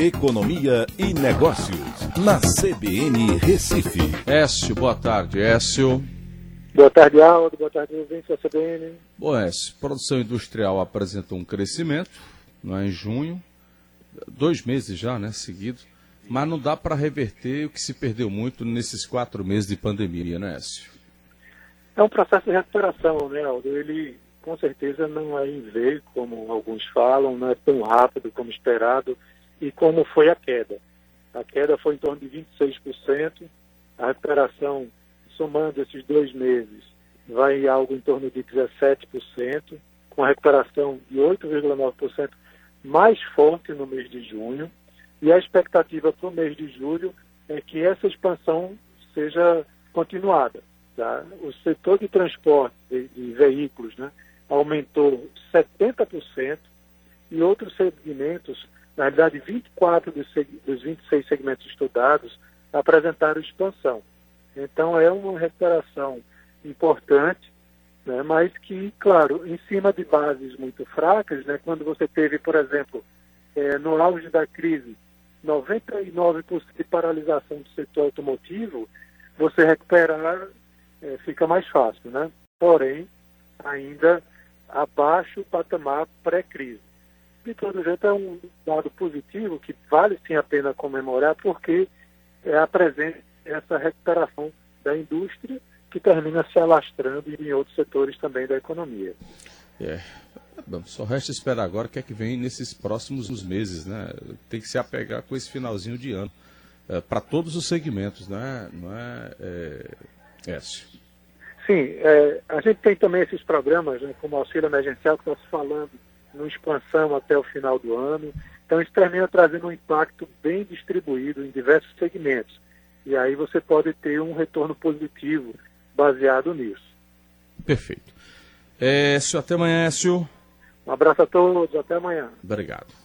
Economia e Negócios, na CBN Recife. Écio, boa tarde, Écio. Boa tarde, Aldo. Boa tarde, ouvintes da CBN. Bom, Écio, produção industrial apresentou um crescimento, não é, em junho, dois meses já, né, seguidos, mas não dá para reverter o que se perdeu muito nesses quatro meses de pandemia, né, Écio? É um processo de recuperação, né, Aldo? Ele, com certeza, não é em V, como alguns falam, não é tão rápido como esperado, e como foi a queda. A queda foi em torno de 26%, a recuperação, somando esses dois meses, vai em algo em torno de 17%, com a recuperação de 8,9% mais forte no mês de junho, e a expectativa para o mês de julho é que essa expansão seja continuada. Tá? O setor de transporte de, de veículos né, aumentou 70% e outros segmentos na realidade, 24 dos, dos 26 segmentos estudados apresentaram expansão. Então, é uma recuperação importante, né, mas que, claro, em cima de bases muito fracas, né, quando você teve, por exemplo, é, no auge da crise, 99% de paralisação do setor automotivo, você recuperar é, fica mais fácil, né? Porém, ainda abaixo do patamar pré-crise de todo jeito é um dado positivo que vale sim a pena comemorar porque é, apresenta essa recuperação da indústria que termina se alastrando em outros setores também da economia. É. Bom, só resta esperar agora o que é que vem nesses próximos meses, né? Tem que se apegar com esse finalzinho de ano. É, Para todos os segmentos, né? não é, é Écio? Sim, é, a gente tem também esses programas, né, como auxílio emergencial, que está se falando no expansão até o final do ano. Então, isso termina trazendo um impacto bem distribuído em diversos segmentos. E aí você pode ter um retorno positivo baseado nisso. Perfeito. Écio, até amanhã, Écio. Um abraço a todos, até amanhã. Obrigado.